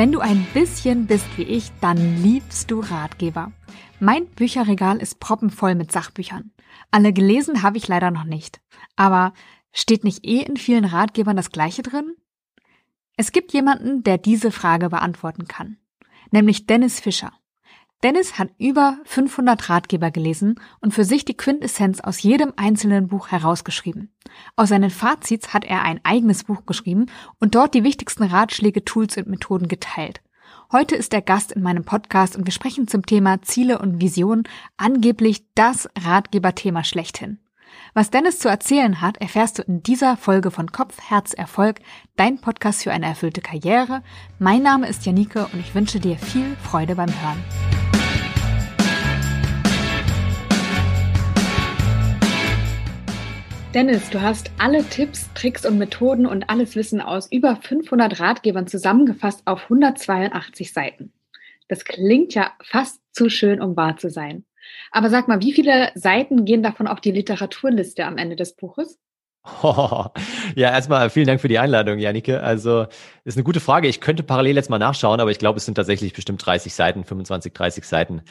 Wenn du ein bisschen bist wie ich, dann liebst du Ratgeber. Mein Bücherregal ist proppenvoll mit Sachbüchern. Alle gelesen habe ich leider noch nicht. Aber steht nicht eh in vielen Ratgebern das Gleiche drin? Es gibt jemanden, der diese Frage beantworten kann. Nämlich Dennis Fischer. Dennis hat über 500 Ratgeber gelesen und für sich die Quintessenz aus jedem einzelnen Buch herausgeschrieben. Aus seinen Fazits hat er ein eigenes Buch geschrieben und dort die wichtigsten Ratschläge, Tools und Methoden geteilt. Heute ist er Gast in meinem Podcast und wir sprechen zum Thema Ziele und Visionen, angeblich das Ratgeberthema schlechthin. Was Dennis zu erzählen hat, erfährst du in dieser Folge von Kopf, Herz, Erfolg, dein Podcast für eine erfüllte Karriere. Mein Name ist Janike und ich wünsche dir viel Freude beim Hören. Dennis, du hast alle Tipps, Tricks und Methoden und alles Wissen aus über 500 Ratgebern zusammengefasst auf 182 Seiten. Das klingt ja fast zu schön, um wahr zu sein. Aber sag mal, wie viele Seiten gehen davon auf die Literaturliste am Ende des Buches? Ja, erstmal vielen Dank für die Einladung, Janike. Also ist eine gute Frage. Ich könnte parallel jetzt mal nachschauen, aber ich glaube, es sind tatsächlich bestimmt 30 Seiten, 25, 30 Seiten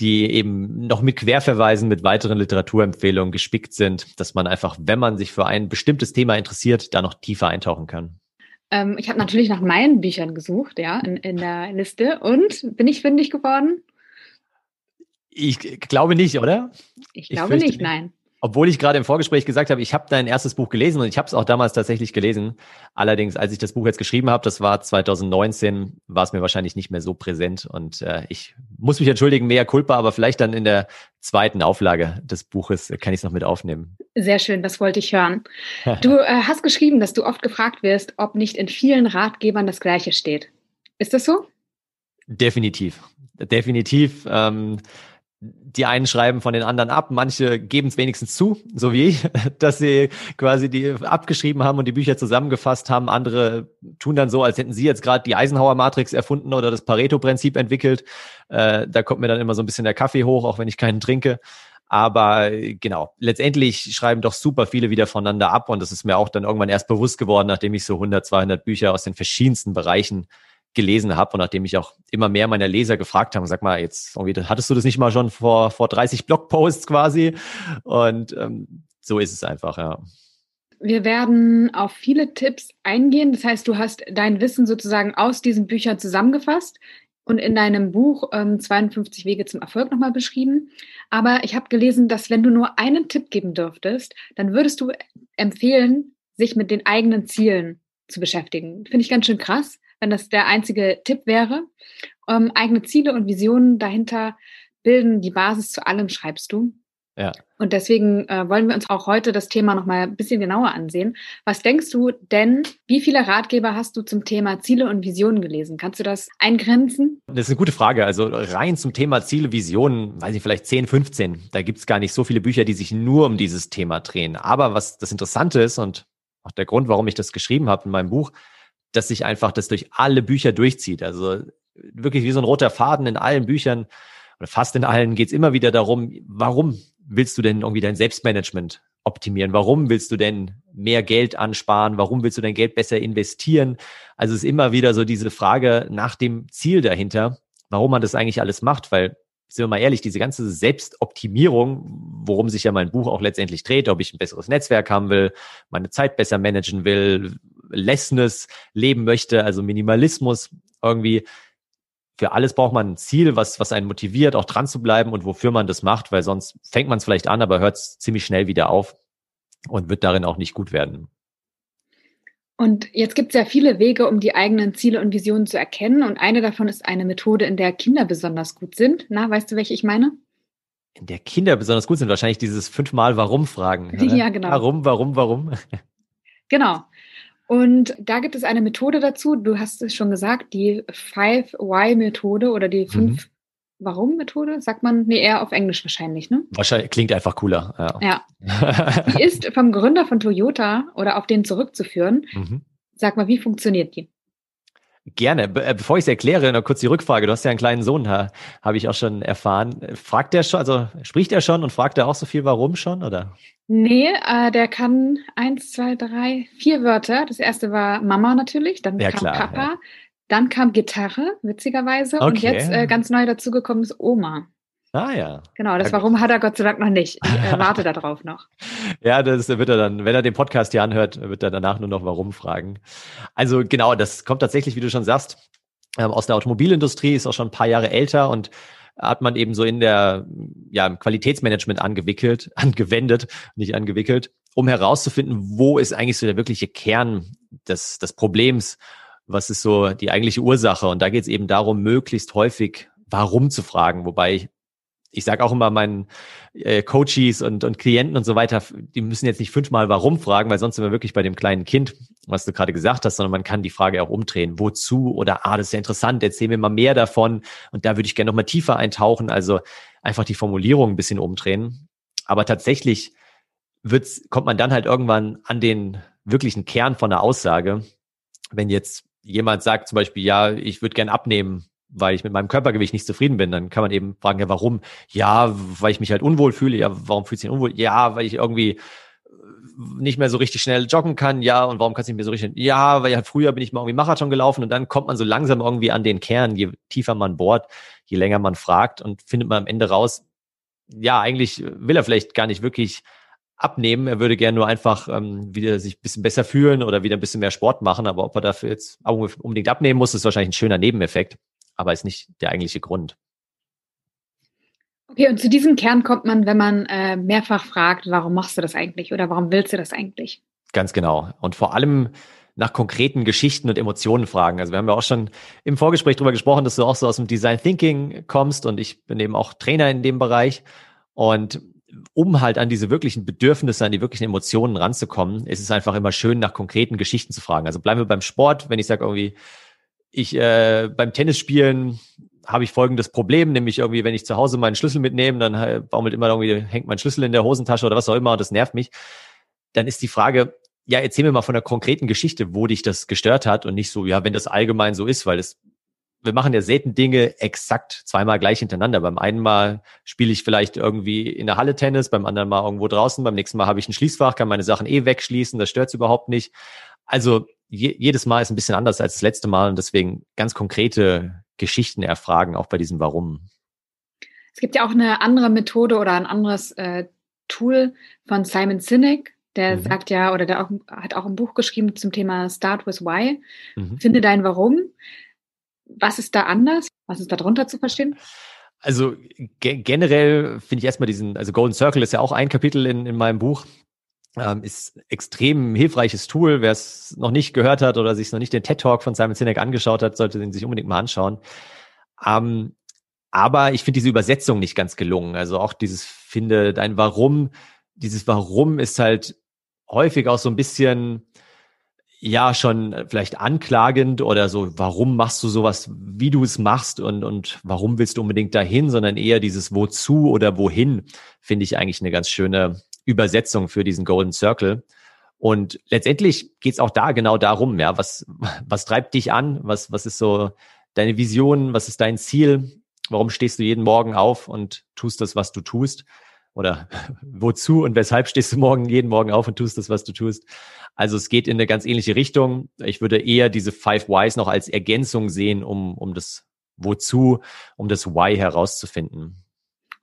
die eben noch mit Querverweisen, mit weiteren Literaturempfehlungen gespickt sind, dass man einfach, wenn man sich für ein bestimmtes Thema interessiert, da noch tiefer eintauchen kann. Ähm, ich habe natürlich nach meinen Büchern gesucht, ja, in, in der Liste. Und bin ich fündig geworden? Ich glaube nicht, oder? Ich glaube ich nicht, nein. Obwohl ich gerade im Vorgespräch gesagt habe, ich habe dein erstes Buch gelesen und ich habe es auch damals tatsächlich gelesen. Allerdings, als ich das Buch jetzt geschrieben habe, das war 2019, war es mir wahrscheinlich nicht mehr so präsent und äh, ich muss mich entschuldigen, mehr Culpa, aber vielleicht dann in der zweiten Auflage des Buches kann ich es noch mit aufnehmen. Sehr schön, das wollte ich hören. Du äh, hast geschrieben, dass du oft gefragt wirst, ob nicht in vielen Ratgebern das Gleiche steht. Ist das so? Definitiv. Definitiv. Ähm, die einen schreiben von den anderen ab, manche geben es wenigstens zu, so wie ich, dass sie quasi die abgeschrieben haben und die Bücher zusammengefasst haben. Andere tun dann so, als hätten sie jetzt gerade die Eisenhower-Matrix erfunden oder das Pareto-Prinzip entwickelt. Äh, da kommt mir dann immer so ein bisschen der Kaffee hoch, auch wenn ich keinen trinke. Aber genau, letztendlich schreiben doch super viele wieder voneinander ab und das ist mir auch dann irgendwann erst bewusst geworden, nachdem ich so 100, 200 Bücher aus den verschiedensten Bereichen gelesen habe und nachdem ich auch immer mehr meiner Leser gefragt haben, sag mal, jetzt irgendwie, hattest du das nicht mal schon vor, vor 30 Blogposts quasi? Und ähm, so ist es einfach, ja. Wir werden auf viele Tipps eingehen. Das heißt, du hast dein Wissen sozusagen aus diesen Büchern zusammengefasst und in deinem Buch ähm, 52 Wege zum Erfolg nochmal beschrieben. Aber ich habe gelesen, dass wenn du nur einen Tipp geben dürftest, dann würdest du empfehlen, sich mit den eigenen Zielen zu beschäftigen. Finde ich ganz schön krass wenn das der einzige Tipp wäre. Ähm, eigene Ziele und Visionen dahinter bilden die Basis zu allem, schreibst du. Ja. Und deswegen äh, wollen wir uns auch heute das Thema nochmal ein bisschen genauer ansehen. Was denkst du denn, wie viele Ratgeber hast du zum Thema Ziele und Visionen gelesen? Kannst du das eingrenzen? Das ist eine gute Frage. Also rein zum Thema Ziele, Visionen, weiß ich vielleicht 10, 15. Da gibt es gar nicht so viele Bücher, die sich nur um dieses Thema drehen. Aber was das Interessante ist und auch der Grund, warum ich das geschrieben habe in meinem Buch, dass sich einfach das durch alle Bücher durchzieht. Also wirklich wie so ein roter Faden in allen Büchern oder fast in allen geht es immer wieder darum, warum willst du denn irgendwie dein Selbstmanagement optimieren? Warum willst du denn mehr Geld ansparen? Warum willst du dein Geld besser investieren? Also es ist immer wieder so diese Frage nach dem Ziel dahinter, warum man das eigentlich alles macht, weil sind wir mal ehrlich, diese ganze Selbstoptimierung, worum sich ja mein Buch auch letztendlich dreht, ob ich ein besseres Netzwerk haben will, meine Zeit besser managen will, Lessness leben möchte, also Minimalismus irgendwie. Für alles braucht man ein Ziel, was, was einen motiviert, auch dran zu bleiben und wofür man das macht, weil sonst fängt man es vielleicht an, aber hört es ziemlich schnell wieder auf und wird darin auch nicht gut werden. Und jetzt gibt es ja viele Wege, um die eigenen Ziele und Visionen zu erkennen. Und eine davon ist eine Methode, in der Kinder besonders gut sind. Na, weißt du, welche ich meine? In der Kinder besonders gut sind, wahrscheinlich dieses fünfmal Warum-Fragen. Ja, genau. Warum, warum, warum? Genau. Und da gibt es eine Methode dazu, du hast es schon gesagt, die Five Why Methode oder die fünf mhm. Warum Methode? Sagt man, nee, eher auf Englisch wahrscheinlich, ne? Wahrscheinlich klingt einfach cooler. Ja. ja. die ist vom Gründer von Toyota oder auf den zurückzuführen. Mhm. Sag mal, wie funktioniert die? Gerne. Be äh, bevor ich es erkläre, noch kurz die Rückfrage. Du hast ja einen kleinen Sohn, ha, habe ich auch schon erfahren. Fragt er schon, also spricht er schon und fragt er auch so viel warum schon, oder? Nee, äh, der kann eins, zwei, drei, vier Wörter. Das erste war Mama natürlich, dann ja, kam klar, Papa, ja. Dann kam Gitarre, witzigerweise. Okay. Und jetzt äh, ganz neu dazugekommen ist Oma. Ah ja. Genau, das Warum hat er Gott sei Dank noch nicht. Ich äh, warte darauf noch. Ja, das wird er dann, wenn er den Podcast hier anhört, wird er danach nur noch Warum fragen. Also genau, das kommt tatsächlich, wie du schon sagst, ähm, aus der Automobilindustrie, ist auch schon ein paar Jahre älter und hat man eben so in der ja, im Qualitätsmanagement angewickelt, angewendet, nicht angewickelt, um herauszufinden, wo ist eigentlich so der wirkliche Kern des, des Problems, was ist so die eigentliche Ursache. Und da geht es eben darum, möglichst häufig warum zu fragen, wobei ich sage auch immer meinen äh, Coaches und, und Klienten und so weiter, die müssen jetzt nicht fünfmal warum fragen, weil sonst sind wir wirklich bei dem kleinen Kind, was du gerade gesagt hast, sondern man kann die Frage auch umdrehen. Wozu? Oder, ah, das ist ja interessant, erzähl mir mal mehr davon. Und da würde ich gerne noch mal tiefer eintauchen. Also einfach die Formulierung ein bisschen umdrehen. Aber tatsächlich wird's, kommt man dann halt irgendwann an den wirklichen Kern von der Aussage. Wenn jetzt jemand sagt zum Beispiel, ja, ich würde gern abnehmen, weil ich mit meinem Körpergewicht nicht zufrieden bin, dann kann man eben fragen, ja, warum? Ja, weil ich mich halt unwohl fühle. Ja, warum fühlst du dich unwohl? Ja, weil ich irgendwie äh, nicht mehr so richtig schnell joggen kann. Ja, und warum kannst du nicht mehr so richtig? Ja, weil halt früher bin ich mal irgendwie Marathon gelaufen und dann kommt man so langsam irgendwie an den Kern. Je tiefer man bohrt, je länger man fragt und findet man am Ende raus, ja, eigentlich will er vielleicht gar nicht wirklich abnehmen. Er würde gerne nur einfach ähm, wieder sich ein bisschen besser fühlen oder wieder ein bisschen mehr Sport machen. Aber ob er dafür jetzt unbedingt abnehmen muss, ist wahrscheinlich ein schöner Nebeneffekt aber ist nicht der eigentliche Grund. Okay, und zu diesem Kern kommt man, wenn man äh, mehrfach fragt, warum machst du das eigentlich oder warum willst du das eigentlich? Ganz genau. Und vor allem nach konkreten Geschichten und Emotionen fragen. Also wir haben ja auch schon im Vorgespräch darüber gesprochen, dass du auch so aus dem Design Thinking kommst und ich bin eben auch Trainer in dem Bereich. Und um halt an diese wirklichen Bedürfnisse, an die wirklichen Emotionen ranzukommen, ist es einfach immer schön, nach konkreten Geschichten zu fragen. Also bleiben wir beim Sport, wenn ich sage irgendwie, ich äh, beim Tennisspielen habe ich folgendes Problem, nämlich irgendwie, wenn ich zu Hause meinen Schlüssel mitnehme, dann äh, baumelt immer irgendwie, hängt mein Schlüssel in der Hosentasche oder was auch immer und das nervt mich. Dann ist die Frage, ja, erzähl mir mal von der konkreten Geschichte, wo dich das gestört hat und nicht so, ja, wenn das allgemein so ist, weil es, wir machen ja selten Dinge exakt zweimal gleich hintereinander. Beim einen Mal spiele ich vielleicht irgendwie in der Halle Tennis, beim anderen Mal irgendwo draußen, beim nächsten Mal habe ich ein Schließfach, kann meine Sachen eh wegschließen, das stört es überhaupt nicht. Also je, jedes Mal ist ein bisschen anders als das letzte Mal und deswegen ganz konkrete Geschichten erfragen, auch bei diesem Warum. Es gibt ja auch eine andere Methode oder ein anderes äh, Tool von Simon Sinek, der mhm. sagt ja, oder der auch, hat auch ein Buch geschrieben zum Thema Start with Why. Mhm. Finde dein Warum. Was ist da anders? Was ist da drunter zu verstehen? Also ge generell finde ich erstmal diesen, also Golden Circle ist ja auch ein Kapitel in, in meinem Buch ähm, ist extrem hilfreiches Tool. Wer es noch nicht gehört hat oder sich noch nicht den TED Talk von Simon Sinek angeschaut hat, sollte den sich unbedingt mal anschauen. Ähm, aber ich finde diese Übersetzung nicht ganz gelungen. Also auch dieses finde dein Warum, dieses Warum ist halt häufig auch so ein bisschen ja schon vielleicht anklagend oder so, warum machst du sowas, wie du es machst und, und warum willst du unbedingt dahin, sondern eher dieses wozu oder wohin, finde ich eigentlich eine ganz schöne Übersetzung für diesen Golden Circle. Und letztendlich geht es auch da genau darum, ja, was, was treibt dich an? Was, was ist so deine Vision? Was ist dein Ziel? Warum stehst du jeden Morgen auf und tust das, was du tust? Oder wozu und weshalb stehst du morgen jeden Morgen auf und tust das, was du tust? Also es geht in eine ganz ähnliche Richtung. Ich würde eher diese Five Whys noch als Ergänzung sehen, um, um das Wozu, um das Why herauszufinden.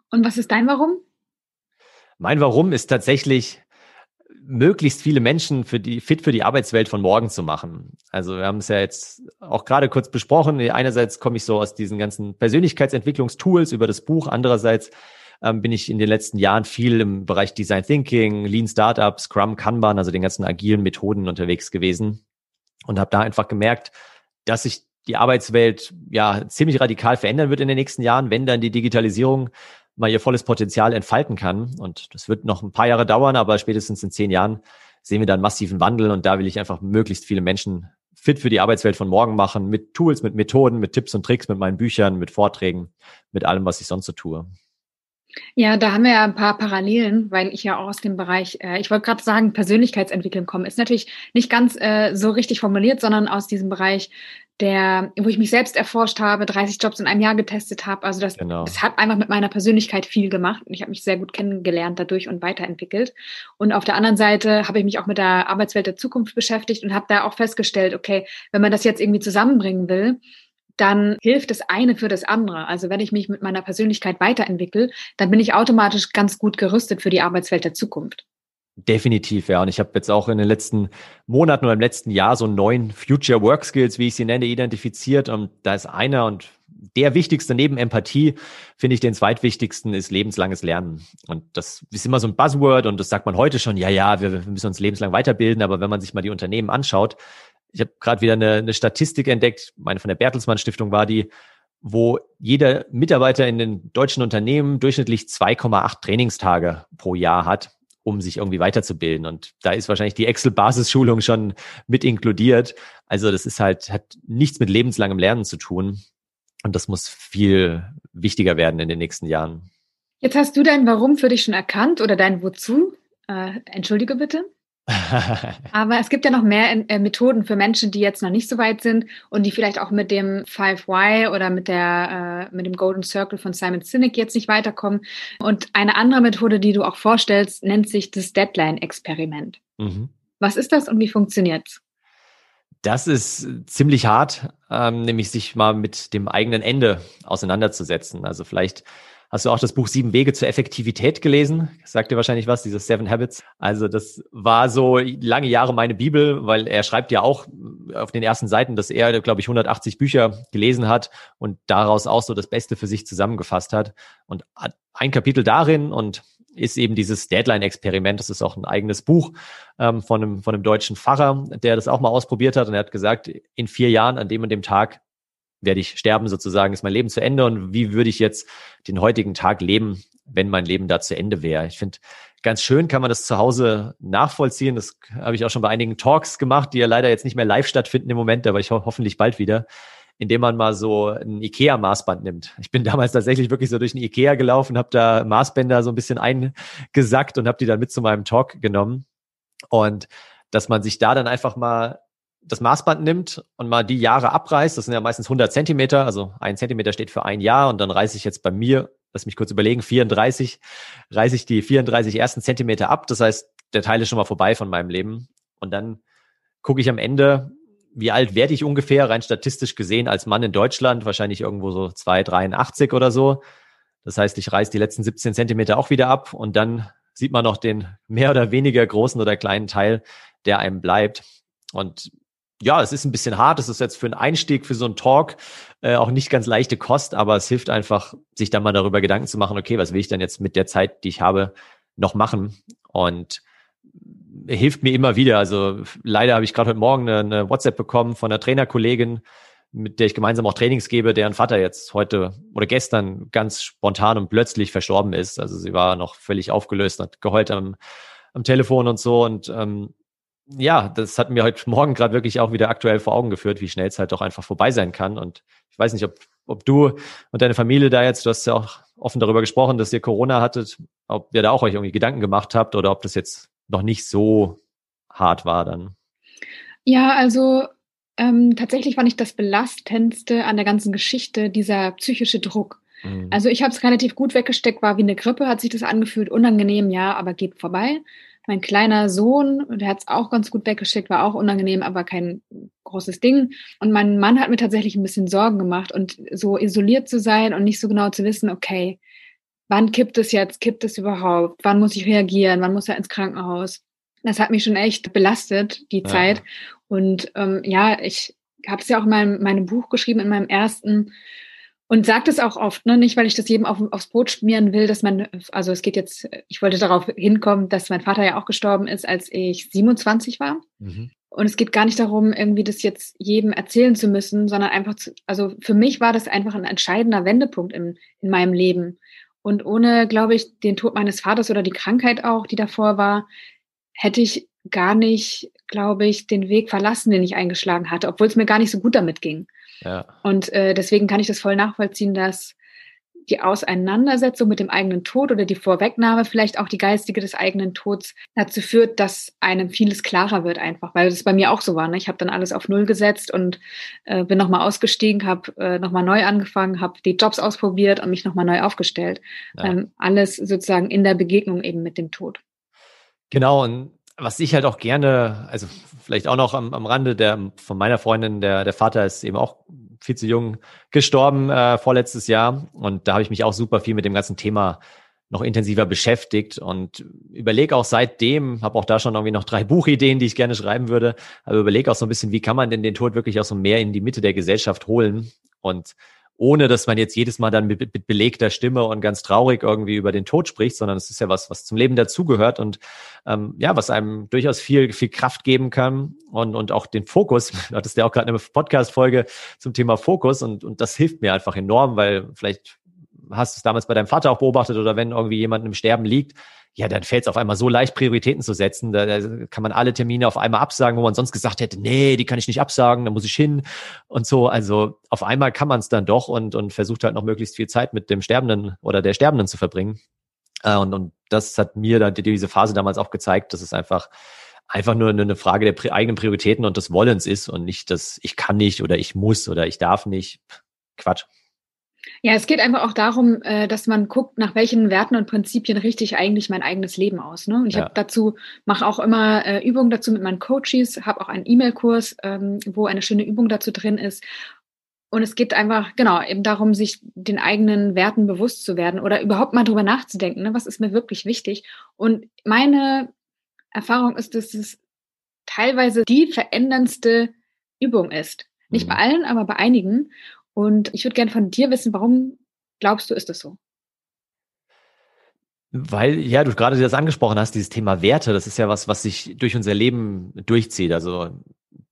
Und was ist dein Warum? Mein Warum ist tatsächlich, möglichst viele Menschen für die, fit für die Arbeitswelt von morgen zu machen. Also wir haben es ja jetzt auch gerade kurz besprochen. Einerseits komme ich so aus diesen ganzen Persönlichkeitsentwicklungstools über das Buch. Andererseits ähm, bin ich in den letzten Jahren viel im Bereich Design Thinking, Lean Startup, Scrum, Kanban, also den ganzen agilen Methoden unterwegs gewesen und habe da einfach gemerkt, dass sich die Arbeitswelt ja ziemlich radikal verändern wird in den nächsten Jahren, wenn dann die Digitalisierung mal ihr volles Potenzial entfalten kann. Und das wird noch ein paar Jahre dauern, aber spätestens in zehn Jahren sehen wir da massiven Wandel. Und da will ich einfach möglichst viele Menschen fit für die Arbeitswelt von morgen machen, mit Tools, mit Methoden, mit Tipps und Tricks, mit meinen Büchern, mit Vorträgen, mit allem, was ich sonst so tue. Ja, da haben wir ja ein paar Parallelen, weil ich ja auch aus dem Bereich, äh, ich wollte gerade sagen, Persönlichkeitsentwicklung komme. Ist natürlich nicht ganz äh, so richtig formuliert, sondern aus diesem Bereich der, wo ich mich selbst erforscht habe, 30 Jobs in einem Jahr getestet habe. Also das, genau. das hat einfach mit meiner Persönlichkeit viel gemacht und ich habe mich sehr gut kennengelernt dadurch und weiterentwickelt. Und auf der anderen Seite habe ich mich auch mit der Arbeitswelt der Zukunft beschäftigt und habe da auch festgestellt, okay, wenn man das jetzt irgendwie zusammenbringen will, dann hilft das eine für das andere. Also wenn ich mich mit meiner Persönlichkeit weiterentwickle, dann bin ich automatisch ganz gut gerüstet für die Arbeitswelt der Zukunft. Definitiv, ja. Und ich habe jetzt auch in den letzten Monaten oder im letzten Jahr so neun Future Work Skills, wie ich sie nenne, identifiziert. Und da ist einer und der wichtigste neben Empathie, finde ich den zweitwichtigsten, ist lebenslanges Lernen. Und das ist immer so ein Buzzword und das sagt man heute schon, ja, ja, wir, müssen uns lebenslang weiterbilden. Aber wenn man sich mal die Unternehmen anschaut, ich habe gerade wieder eine, eine Statistik entdeckt, meine von der Bertelsmann Stiftung war die, wo jeder Mitarbeiter in den deutschen Unternehmen durchschnittlich 2,8 Trainingstage pro Jahr hat um sich irgendwie weiterzubilden. Und da ist wahrscheinlich die Excel-Basisschulung schon mit inkludiert. Also das ist halt, hat nichts mit lebenslangem Lernen zu tun. Und das muss viel wichtiger werden in den nächsten Jahren. Jetzt hast du dein Warum für dich schon erkannt oder dein Wozu? Äh, entschuldige bitte. Aber es gibt ja noch mehr äh, Methoden für Menschen, die jetzt noch nicht so weit sind und die vielleicht auch mit dem 5Y oder mit, der, äh, mit dem Golden Circle von Simon Sinek jetzt nicht weiterkommen. Und eine andere Methode, die du auch vorstellst, nennt sich das Deadline-Experiment. Mhm. Was ist das und wie funktioniert's? Das ist ziemlich hart, ähm, nämlich sich mal mit dem eigenen Ende auseinanderzusetzen. Also vielleicht Hast du auch das Buch Sieben Wege zur Effektivität gelesen? sagt dir wahrscheinlich was, dieses Seven Habits. Also das war so lange Jahre meine Bibel, weil er schreibt ja auch auf den ersten Seiten, dass er, glaube ich, 180 Bücher gelesen hat und daraus auch so das Beste für sich zusammengefasst hat. Und ein Kapitel darin und ist eben dieses Deadline-Experiment. Das ist auch ein eigenes Buch ähm, von, einem, von einem deutschen Pfarrer, der das auch mal ausprobiert hat. Und er hat gesagt, in vier Jahren an dem und dem Tag werde ich sterben sozusagen, ist mein Leben zu Ende und wie würde ich jetzt den heutigen Tag leben, wenn mein Leben da zu Ende wäre. Ich finde, ganz schön kann man das zu Hause nachvollziehen. Das habe ich auch schon bei einigen Talks gemacht, die ja leider jetzt nicht mehr live stattfinden im Moment, aber ich ho hoffentlich bald wieder, indem man mal so ein Ikea-Maßband nimmt. Ich bin damals tatsächlich wirklich so durch ein Ikea gelaufen, habe da Maßbänder so ein bisschen eingesackt und habe die dann mit zu meinem Talk genommen. Und dass man sich da dann einfach mal das Maßband nimmt und mal die Jahre abreißt, das sind ja meistens 100 Zentimeter, also ein Zentimeter steht für ein Jahr und dann reiße ich jetzt bei mir, lass mich kurz überlegen, 34, reiße ich die 34 ersten Zentimeter ab. Das heißt, der Teil ist schon mal vorbei von meinem Leben. Und dann gucke ich am Ende, wie alt werde ich ungefähr, rein statistisch gesehen, als Mann in Deutschland, wahrscheinlich irgendwo so 2,83 oder so. Das heißt, ich reiße die letzten 17 Zentimeter auch wieder ab und dann sieht man noch den mehr oder weniger großen oder kleinen Teil, der einem bleibt. Und ja, es ist ein bisschen hart. Es ist jetzt für einen Einstieg, für so einen Talk äh, auch nicht ganz leichte Kost, aber es hilft einfach, sich dann mal darüber Gedanken zu machen, okay, was will ich denn jetzt mit der Zeit, die ich habe, noch machen? Und hilft mir immer wieder. Also leider habe ich gerade heute Morgen eine, eine WhatsApp bekommen von einer Trainerkollegin, mit der ich gemeinsam auch Trainings gebe, deren Vater jetzt heute oder gestern ganz spontan und plötzlich verstorben ist. Also sie war noch völlig aufgelöst, hat geheult am, am Telefon und so. Und ähm, ja, das hat mir heute Morgen gerade wirklich auch wieder aktuell vor Augen geführt, wie schnell es halt doch einfach vorbei sein kann. Und ich weiß nicht, ob, ob du und deine Familie da jetzt, du hast ja auch offen darüber gesprochen, dass ihr Corona hattet, ob ihr da auch euch irgendwie Gedanken gemacht habt oder ob das jetzt noch nicht so hart war dann. Ja, also ähm, tatsächlich fand ich das Belastendste an der ganzen Geschichte dieser psychische Druck. Mhm. Also ich habe es relativ gut weggesteckt, war wie eine Grippe, hat sich das angefühlt, unangenehm, ja, aber geht vorbei. Mein kleiner Sohn, der hat es auch ganz gut weggeschickt, war auch unangenehm, aber kein großes Ding. Und mein Mann hat mir tatsächlich ein bisschen Sorgen gemacht und so isoliert zu sein und nicht so genau zu wissen, okay, wann kippt es jetzt, kippt es überhaupt, wann muss ich reagieren, wann muss er ins Krankenhaus. Das hat mich schon echt belastet, die ja. Zeit. Und ähm, ja, ich habe es ja auch in meinem, meinem Buch geschrieben, in meinem ersten. Und sagt es auch oft, ne? nicht weil ich das jedem auf, aufs Brot schmieren will, dass man, also es geht jetzt, ich wollte darauf hinkommen, dass mein Vater ja auch gestorben ist, als ich 27 war. Mhm. Und es geht gar nicht darum, irgendwie das jetzt jedem erzählen zu müssen, sondern einfach zu, also für mich war das einfach ein entscheidender Wendepunkt in, in meinem Leben. Und ohne, glaube ich, den Tod meines Vaters oder die Krankheit auch, die davor war, hätte ich gar nicht, glaube ich, den Weg verlassen, den ich eingeschlagen hatte, obwohl es mir gar nicht so gut damit ging. Ja. Und äh, deswegen kann ich das voll nachvollziehen, dass die Auseinandersetzung mit dem eigenen Tod oder die Vorwegnahme, vielleicht auch die geistige des eigenen Tods, dazu führt, dass einem vieles klarer wird einfach, weil das bei mir auch so war. Ne? Ich habe dann alles auf Null gesetzt und äh, bin nochmal ausgestiegen, habe äh, nochmal neu angefangen, habe die Jobs ausprobiert und mich nochmal neu aufgestellt. Ja. Ähm, alles sozusagen in der Begegnung eben mit dem Tod. Genau, und was ich halt auch gerne, also vielleicht auch noch am, am Rande der von meiner Freundin, der, der Vater ist eben auch viel zu jung gestorben äh, vorletztes Jahr. Und da habe ich mich auch super viel mit dem ganzen Thema noch intensiver beschäftigt und überlege auch seitdem, habe auch da schon irgendwie noch drei Buchideen, die ich gerne schreiben würde, aber überlege auch so ein bisschen, wie kann man denn den Tod wirklich auch so mehr in die Mitte der Gesellschaft holen und ohne dass man jetzt jedes Mal dann mit, mit belegter Stimme und ganz traurig irgendwie über den Tod spricht, sondern es ist ja was, was zum Leben dazugehört und ähm, ja, was einem durchaus viel, viel Kraft geben kann und, und auch den Fokus. Du hattest ja auch gerade eine Podcast-Folge zum Thema Fokus und, und das hilft mir einfach enorm, weil vielleicht hast es damals bei deinem Vater auch beobachtet oder wenn irgendwie jemand im Sterben liegt, ja, dann fällt es auf einmal so leicht, Prioritäten zu setzen. Da, da, kann man alle Termine auf einmal absagen, wo man sonst gesagt hätte, nee, die kann ich nicht absagen, da muss ich hin und so. Also auf einmal kann man es dann doch und, und versucht halt noch möglichst viel Zeit mit dem Sterbenden oder der Sterbenden zu verbringen. Äh, und, und das hat mir dann diese Phase damals auch gezeigt, dass es einfach einfach nur eine Frage der eigenen Prioritäten und des Wollens ist und nicht, dass ich kann nicht oder ich muss oder ich darf nicht. Quatsch. Ja, es geht einfach auch darum, äh, dass man guckt, nach welchen Werten und Prinzipien richte ich eigentlich mein eigenes Leben aus. Ne? Und ich ja. habe dazu, mache auch immer äh, Übungen dazu mit meinen Coaches, habe auch einen E-Mail-Kurs, ähm, wo eine schöne Übung dazu drin ist. Und es geht einfach, genau, eben darum, sich den eigenen Werten bewusst zu werden oder überhaupt mal drüber nachzudenken, ne? was ist mir wirklich wichtig. Und meine Erfahrung ist, dass es teilweise die veränderndste Übung ist. Nicht mhm. bei allen, aber bei einigen. Und ich würde gerne von dir wissen, warum glaubst du, ist das so? Weil, ja, du gerade das angesprochen hast, dieses Thema Werte, das ist ja was, was sich durch unser Leben durchzieht. Also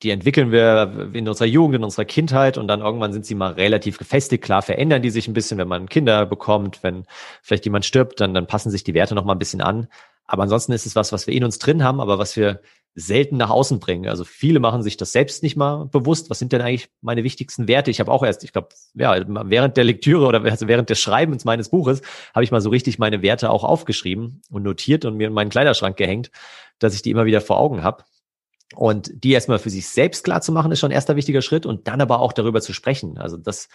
die entwickeln wir in unserer Jugend, in unserer Kindheit und dann irgendwann sind sie mal relativ gefestigt. Klar verändern die sich ein bisschen, wenn man Kinder bekommt, wenn vielleicht jemand stirbt, dann, dann passen sich die Werte noch mal ein bisschen an. Aber ansonsten ist es was, was wir in uns drin haben, aber was wir selten nach außen bringen. Also viele machen sich das selbst nicht mal bewusst. Was sind denn eigentlich meine wichtigsten Werte? Ich habe auch erst, ich glaube, ja, während der Lektüre oder also während des Schreibens meines Buches habe ich mal so richtig meine Werte auch aufgeschrieben und notiert und mir in meinen Kleiderschrank gehängt, dass ich die immer wieder vor Augen habe. Und die erstmal für sich selbst klar zu machen, ist schon ein erster wichtiger Schritt und dann aber auch darüber zu sprechen. Also das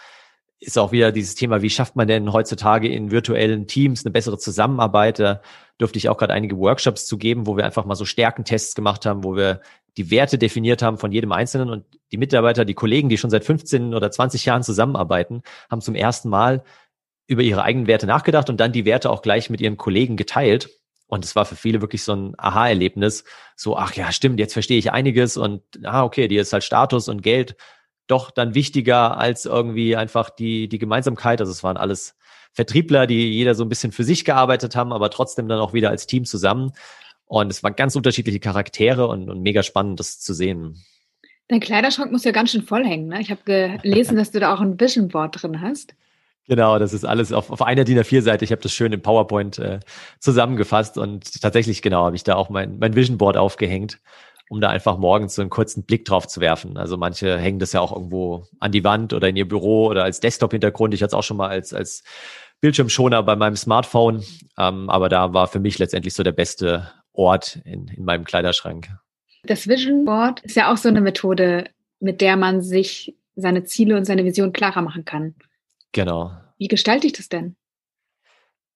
ist auch wieder dieses Thema, wie schafft man denn heutzutage in virtuellen Teams eine bessere Zusammenarbeit? Da durfte ich auch gerade einige Workshops zu geben, wo wir einfach mal so Stärkentests gemacht haben, wo wir die Werte definiert haben von jedem Einzelnen und die Mitarbeiter, die Kollegen, die schon seit 15 oder 20 Jahren zusammenarbeiten, haben zum ersten Mal über ihre eigenen Werte nachgedacht und dann die Werte auch gleich mit ihren Kollegen geteilt. Und es war für viele wirklich so ein Aha-Erlebnis. So, ach ja, stimmt, jetzt verstehe ich einiges und ah, okay, dir ist halt Status und Geld doch dann wichtiger als irgendwie einfach die, die Gemeinsamkeit. Also es waren alles Vertriebler, die jeder so ein bisschen für sich gearbeitet haben, aber trotzdem dann auch wieder als Team zusammen. Und es waren ganz unterschiedliche Charaktere und, und mega spannend, das zu sehen. Dein Kleiderschrank muss ja ganz schön voll hängen. Ne? Ich habe gelesen, dass du da auch ein Vision Board drin hast. Genau, das ist alles auf, auf einer DIN A4-Seite. Ich habe das schön in PowerPoint äh, zusammengefasst und tatsächlich, genau, habe ich da auch mein, mein Vision Board aufgehängt um da einfach morgens so einen kurzen Blick drauf zu werfen. Also manche hängen das ja auch irgendwo an die Wand oder in ihr Büro oder als Desktop-Hintergrund. Ich hatte es auch schon mal als, als Bildschirmschoner bei meinem Smartphone. Ähm, aber da war für mich letztendlich so der beste Ort in, in meinem Kleiderschrank. Das Vision Board ist ja auch so eine Methode, mit der man sich seine Ziele und seine Vision klarer machen kann. Genau. Wie gestalte ich das denn?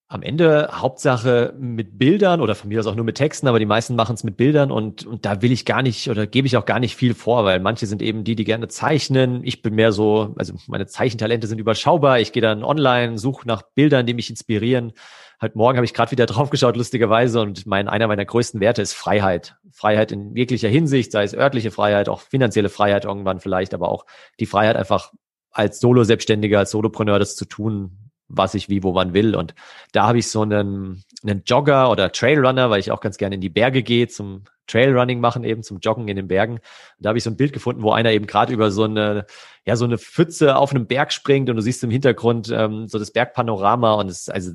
Am Ende Hauptsache mit Bildern oder von mir aus auch nur mit Texten, aber die meisten machen es mit Bildern und, und da will ich gar nicht oder gebe ich auch gar nicht viel vor, weil manche sind eben die, die gerne zeichnen. Ich bin mehr so, also meine Zeichentalente sind überschaubar. Ich gehe dann online, suche nach Bildern, die mich inspirieren. Halt morgen habe ich gerade wieder drauf geschaut, lustigerweise, und mein, einer meiner größten Werte ist Freiheit. Freiheit in jeglicher Hinsicht, sei es örtliche Freiheit, auch finanzielle Freiheit irgendwann vielleicht, aber auch die Freiheit einfach als Solo-Selbstständiger, als Solopreneur das zu tun, was ich wie, wo man will. Und da habe ich so einen, einen Jogger oder Trailrunner, weil ich auch ganz gerne in die Berge gehe zum Trailrunning machen, eben zum Joggen in den Bergen. Und da habe ich so ein Bild gefunden, wo einer eben gerade über so eine, ja, so eine Pfütze auf einem Berg springt und du siehst im Hintergrund ähm, so das Bergpanorama und es, also,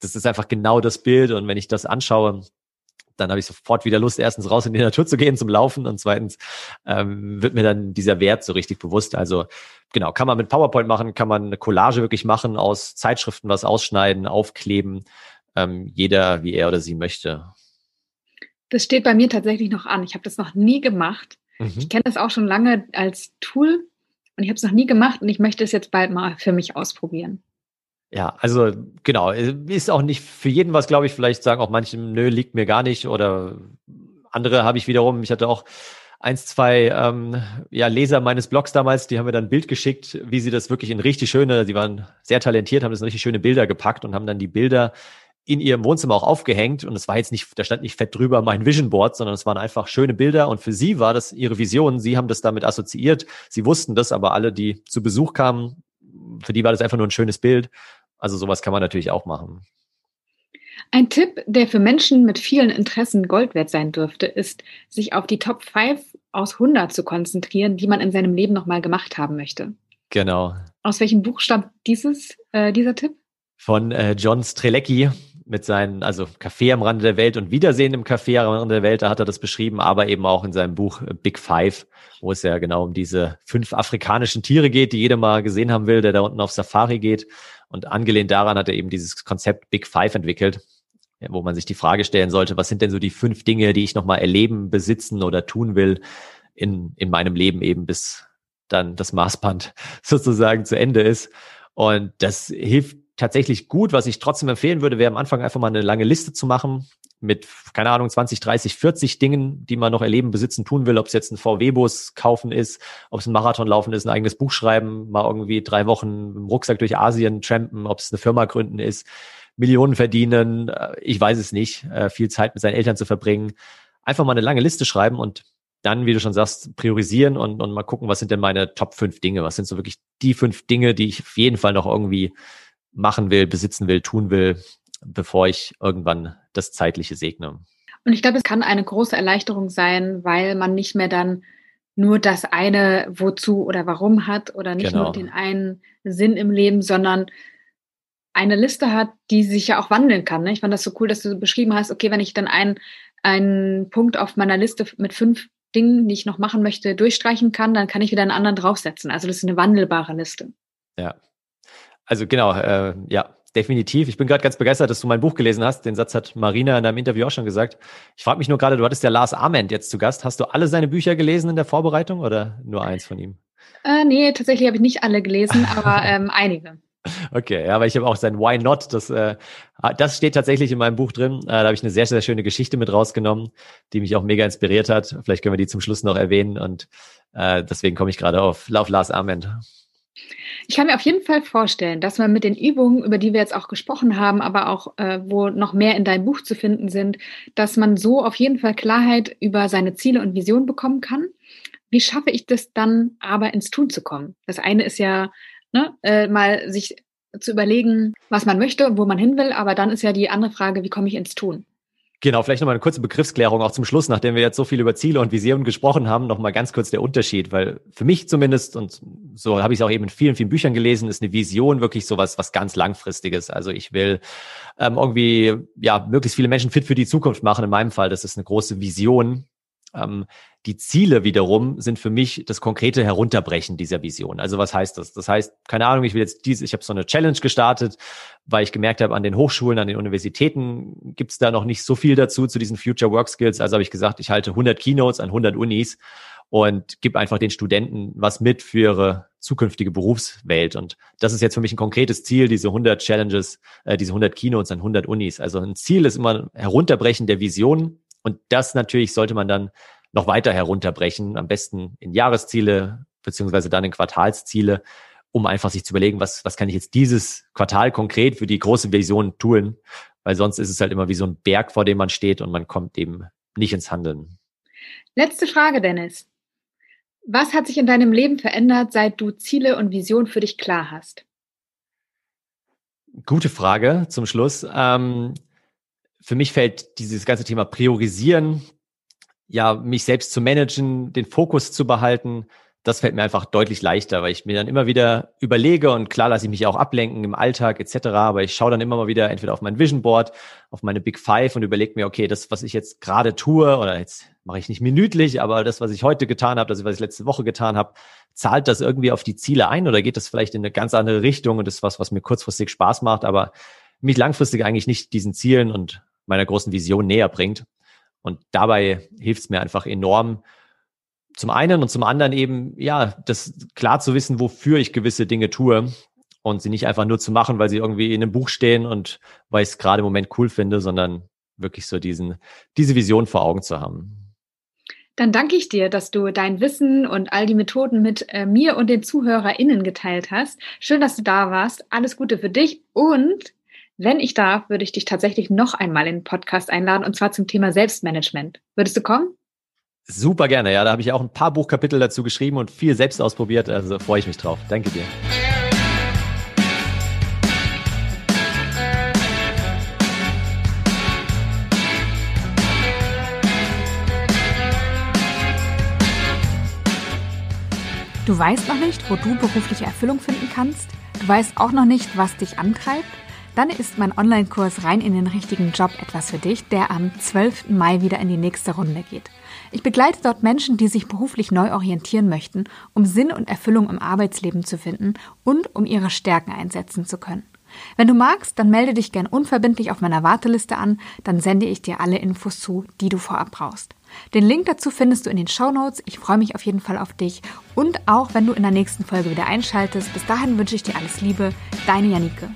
das ist einfach genau das Bild. Und wenn ich das anschaue, dann habe ich sofort wieder Lust, erstens raus in die Natur zu gehen zum Laufen und zweitens ähm, wird mir dann dieser Wert so richtig bewusst. Also genau, kann man mit PowerPoint machen, kann man eine Collage wirklich machen, aus Zeitschriften was ausschneiden, aufkleben, ähm, jeder wie er oder sie möchte. Das steht bei mir tatsächlich noch an. Ich habe das noch nie gemacht. Mhm. Ich kenne das auch schon lange als Tool und ich habe es noch nie gemacht und ich möchte es jetzt bald mal für mich ausprobieren. Ja, also genau, ist auch nicht für jeden was, glaube ich. Vielleicht sagen auch manche, nö, liegt mir gar nicht. Oder andere habe ich wiederum, ich hatte auch eins, zwei ähm, ja, Leser meines Blogs damals, die haben mir dann ein Bild geschickt, wie sie das wirklich in richtig schöne, die waren sehr talentiert, haben das in richtig schöne Bilder gepackt und haben dann die Bilder in ihrem Wohnzimmer auch aufgehängt. Und es war jetzt nicht, da stand nicht fett drüber mein Vision Board, sondern es waren einfach schöne Bilder. Und für sie war das ihre Vision. Sie haben das damit assoziiert. Sie wussten das, aber alle, die zu Besuch kamen, für die war das einfach nur ein schönes Bild. Also sowas kann man natürlich auch machen. Ein Tipp, der für Menschen mit vielen Interessen Gold wert sein dürfte, ist, sich auf die Top 5 aus 100 zu konzentrieren, die man in seinem Leben nochmal gemacht haben möchte. Genau. Aus welchem Buch stammt dieses, äh, dieser Tipp? Von äh, John Strelecki mit seinen, also Café am Rande der Welt und Wiedersehen im Café am Rande der Welt, da hat er das beschrieben, aber eben auch in seinem Buch Big Five, wo es ja genau um diese fünf afrikanischen Tiere geht, die jeder mal gesehen haben will, der da unten auf Safari geht. Und angelehnt daran hat er eben dieses Konzept Big Five entwickelt, wo man sich die Frage stellen sollte, was sind denn so die fünf Dinge, die ich nochmal erleben, besitzen oder tun will in, in meinem Leben eben, bis dann das Maßband sozusagen zu Ende ist. Und das hilft tatsächlich gut. Was ich trotzdem empfehlen würde, wäre am Anfang einfach mal eine lange Liste zu machen mit, keine Ahnung, 20, 30, 40 Dingen, die man noch erleben, besitzen, tun will. Ob es jetzt ein VW-Bus kaufen ist, ob es ein Marathon laufen ist, ein eigenes Buch schreiben, mal irgendwie drei Wochen im Rucksack durch Asien trampen, ob es eine Firma gründen ist, Millionen verdienen, äh, ich weiß es nicht, äh, viel Zeit mit seinen Eltern zu verbringen. Einfach mal eine lange Liste schreiben und dann, wie du schon sagst, priorisieren und, und mal gucken, was sind denn meine Top fünf Dinge? Was sind so wirklich die fünf Dinge, die ich auf jeden Fall noch irgendwie machen will, besitzen will, tun will, bevor ich irgendwann das Zeitliche segne. Und ich glaube, es kann eine große Erleichterung sein, weil man nicht mehr dann nur das eine Wozu oder Warum hat oder nicht genau. nur den einen Sinn im Leben, sondern eine Liste hat, die sich ja auch wandeln kann. Ne? Ich fand das so cool, dass du beschrieben hast, okay, wenn ich dann einen, einen Punkt auf meiner Liste mit fünf Dingen, die ich noch machen möchte, durchstreichen kann, dann kann ich wieder einen anderen draufsetzen. Also das ist eine wandelbare Liste. Ja, also genau, äh, ja, definitiv. Ich bin gerade ganz begeistert, dass du mein Buch gelesen hast. Den Satz hat Marina in deinem Interview auch schon gesagt. Ich frage mich nur gerade, du hattest ja Lars Ament jetzt zu Gast. Hast du alle seine Bücher gelesen in der Vorbereitung oder nur eins von ihm? Äh, nee, tatsächlich habe ich nicht alle gelesen, aber ähm, einige. Okay, ja, aber ich habe auch sein Why Not, das, äh, das steht tatsächlich in meinem Buch drin. Äh, da habe ich eine sehr, sehr schöne Geschichte mit rausgenommen, die mich auch mega inspiriert hat. Vielleicht können wir die zum Schluss noch erwähnen und äh, deswegen komme ich gerade auf, auf Lars Ament. Ich kann mir auf jeden Fall vorstellen, dass man mit den Übungen, über die wir jetzt auch gesprochen haben, aber auch äh, wo noch mehr in deinem Buch zu finden sind, dass man so auf jeden Fall Klarheit über seine Ziele und Visionen bekommen kann. Wie schaffe ich das dann aber ins Tun zu kommen? Das eine ist ja ne, äh, mal sich zu überlegen, was man möchte wo man hin will, aber dann ist ja die andere Frage, wie komme ich ins Tun? Genau, vielleicht nochmal eine kurze Begriffsklärung auch zum Schluss, nachdem wir jetzt so viel über Ziele und Visionen gesprochen haben, nochmal ganz kurz der Unterschied, weil für mich zumindest, und so habe ich es auch eben in vielen, vielen Büchern gelesen, ist eine Vision wirklich sowas, was ganz langfristiges. Also ich will ähm, irgendwie, ja, möglichst viele Menschen fit für die Zukunft machen. In meinem Fall, das ist eine große Vision, ähm, die Ziele wiederum sind für mich das konkrete Herunterbrechen dieser Vision. Also was heißt das? Das heißt, keine Ahnung, ich will jetzt diese, ich habe so eine Challenge gestartet, weil ich gemerkt habe, an den Hochschulen, an den Universitäten gibt es da noch nicht so viel dazu, zu diesen Future Work Skills. Also habe ich gesagt, ich halte 100 Keynotes an 100 Unis und gebe einfach den Studenten was mit für ihre zukünftige Berufswelt. Und das ist jetzt für mich ein konkretes Ziel, diese 100 Challenges, äh, diese 100 Keynotes an 100 Unis. Also ein Ziel ist immer ein Herunterbrechen der Vision und das natürlich sollte man dann noch weiter herunterbrechen, am besten in Jahresziele beziehungsweise dann in Quartalsziele, um einfach sich zu überlegen, was, was kann ich jetzt dieses Quartal konkret für die große Vision tun, weil sonst ist es halt immer wie so ein Berg, vor dem man steht und man kommt eben nicht ins Handeln. Letzte Frage, Dennis. Was hat sich in deinem Leben verändert, seit du Ziele und Vision für dich klar hast? Gute Frage zum Schluss. Ähm, für mich fällt dieses ganze Thema Priorisieren, ja, mich selbst zu managen, den Fokus zu behalten, das fällt mir einfach deutlich leichter, weil ich mir dann immer wieder überlege und klar lasse ich mich auch ablenken im Alltag etc. Aber ich schaue dann immer mal wieder entweder auf mein Vision Board, auf meine Big Five und überlege mir, okay, das, was ich jetzt gerade tue, oder jetzt mache ich nicht minütlich, aber das, was ich heute getan habe, das, was ich letzte Woche getan habe, zahlt das irgendwie auf die Ziele ein oder geht das vielleicht in eine ganz andere Richtung und das ist was, was mir kurzfristig Spaß macht, aber mich langfristig eigentlich nicht diesen Zielen und meiner großen Vision näher bringt. Und dabei hilft es mir einfach enorm, zum einen und zum anderen eben, ja, das klar zu wissen, wofür ich gewisse Dinge tue und sie nicht einfach nur zu machen, weil sie irgendwie in einem Buch stehen und weil ich es gerade im Moment cool finde, sondern wirklich so diesen, diese Vision vor Augen zu haben. Dann danke ich dir, dass du dein Wissen und all die Methoden mit äh, mir und den ZuhörerInnen geteilt hast. Schön, dass du da warst. Alles Gute für dich und wenn ich darf, würde ich dich tatsächlich noch einmal in den Podcast einladen und zwar zum Thema Selbstmanagement. Würdest du kommen? Super gerne, ja. Da habe ich auch ein paar Buchkapitel dazu geschrieben und viel selbst ausprobiert. Also freue ich mich drauf. Danke dir. Du weißt noch nicht, wo du berufliche Erfüllung finden kannst? Du weißt auch noch nicht, was dich antreibt? Dann ist mein Online-Kurs rein in den richtigen Job etwas für dich, der am 12. Mai wieder in die nächste Runde geht. Ich begleite dort Menschen, die sich beruflich neu orientieren möchten, um Sinn und Erfüllung im Arbeitsleben zu finden und um ihre Stärken einsetzen zu können. Wenn du magst, dann melde dich gern unverbindlich auf meiner Warteliste an, dann sende ich dir alle Infos zu, die du vorab brauchst. Den Link dazu findest du in den Show Notes. Ich freue mich auf jeden Fall auf dich und auch wenn du in der nächsten Folge wieder einschaltest. Bis dahin wünsche ich dir alles Liebe, deine Janike.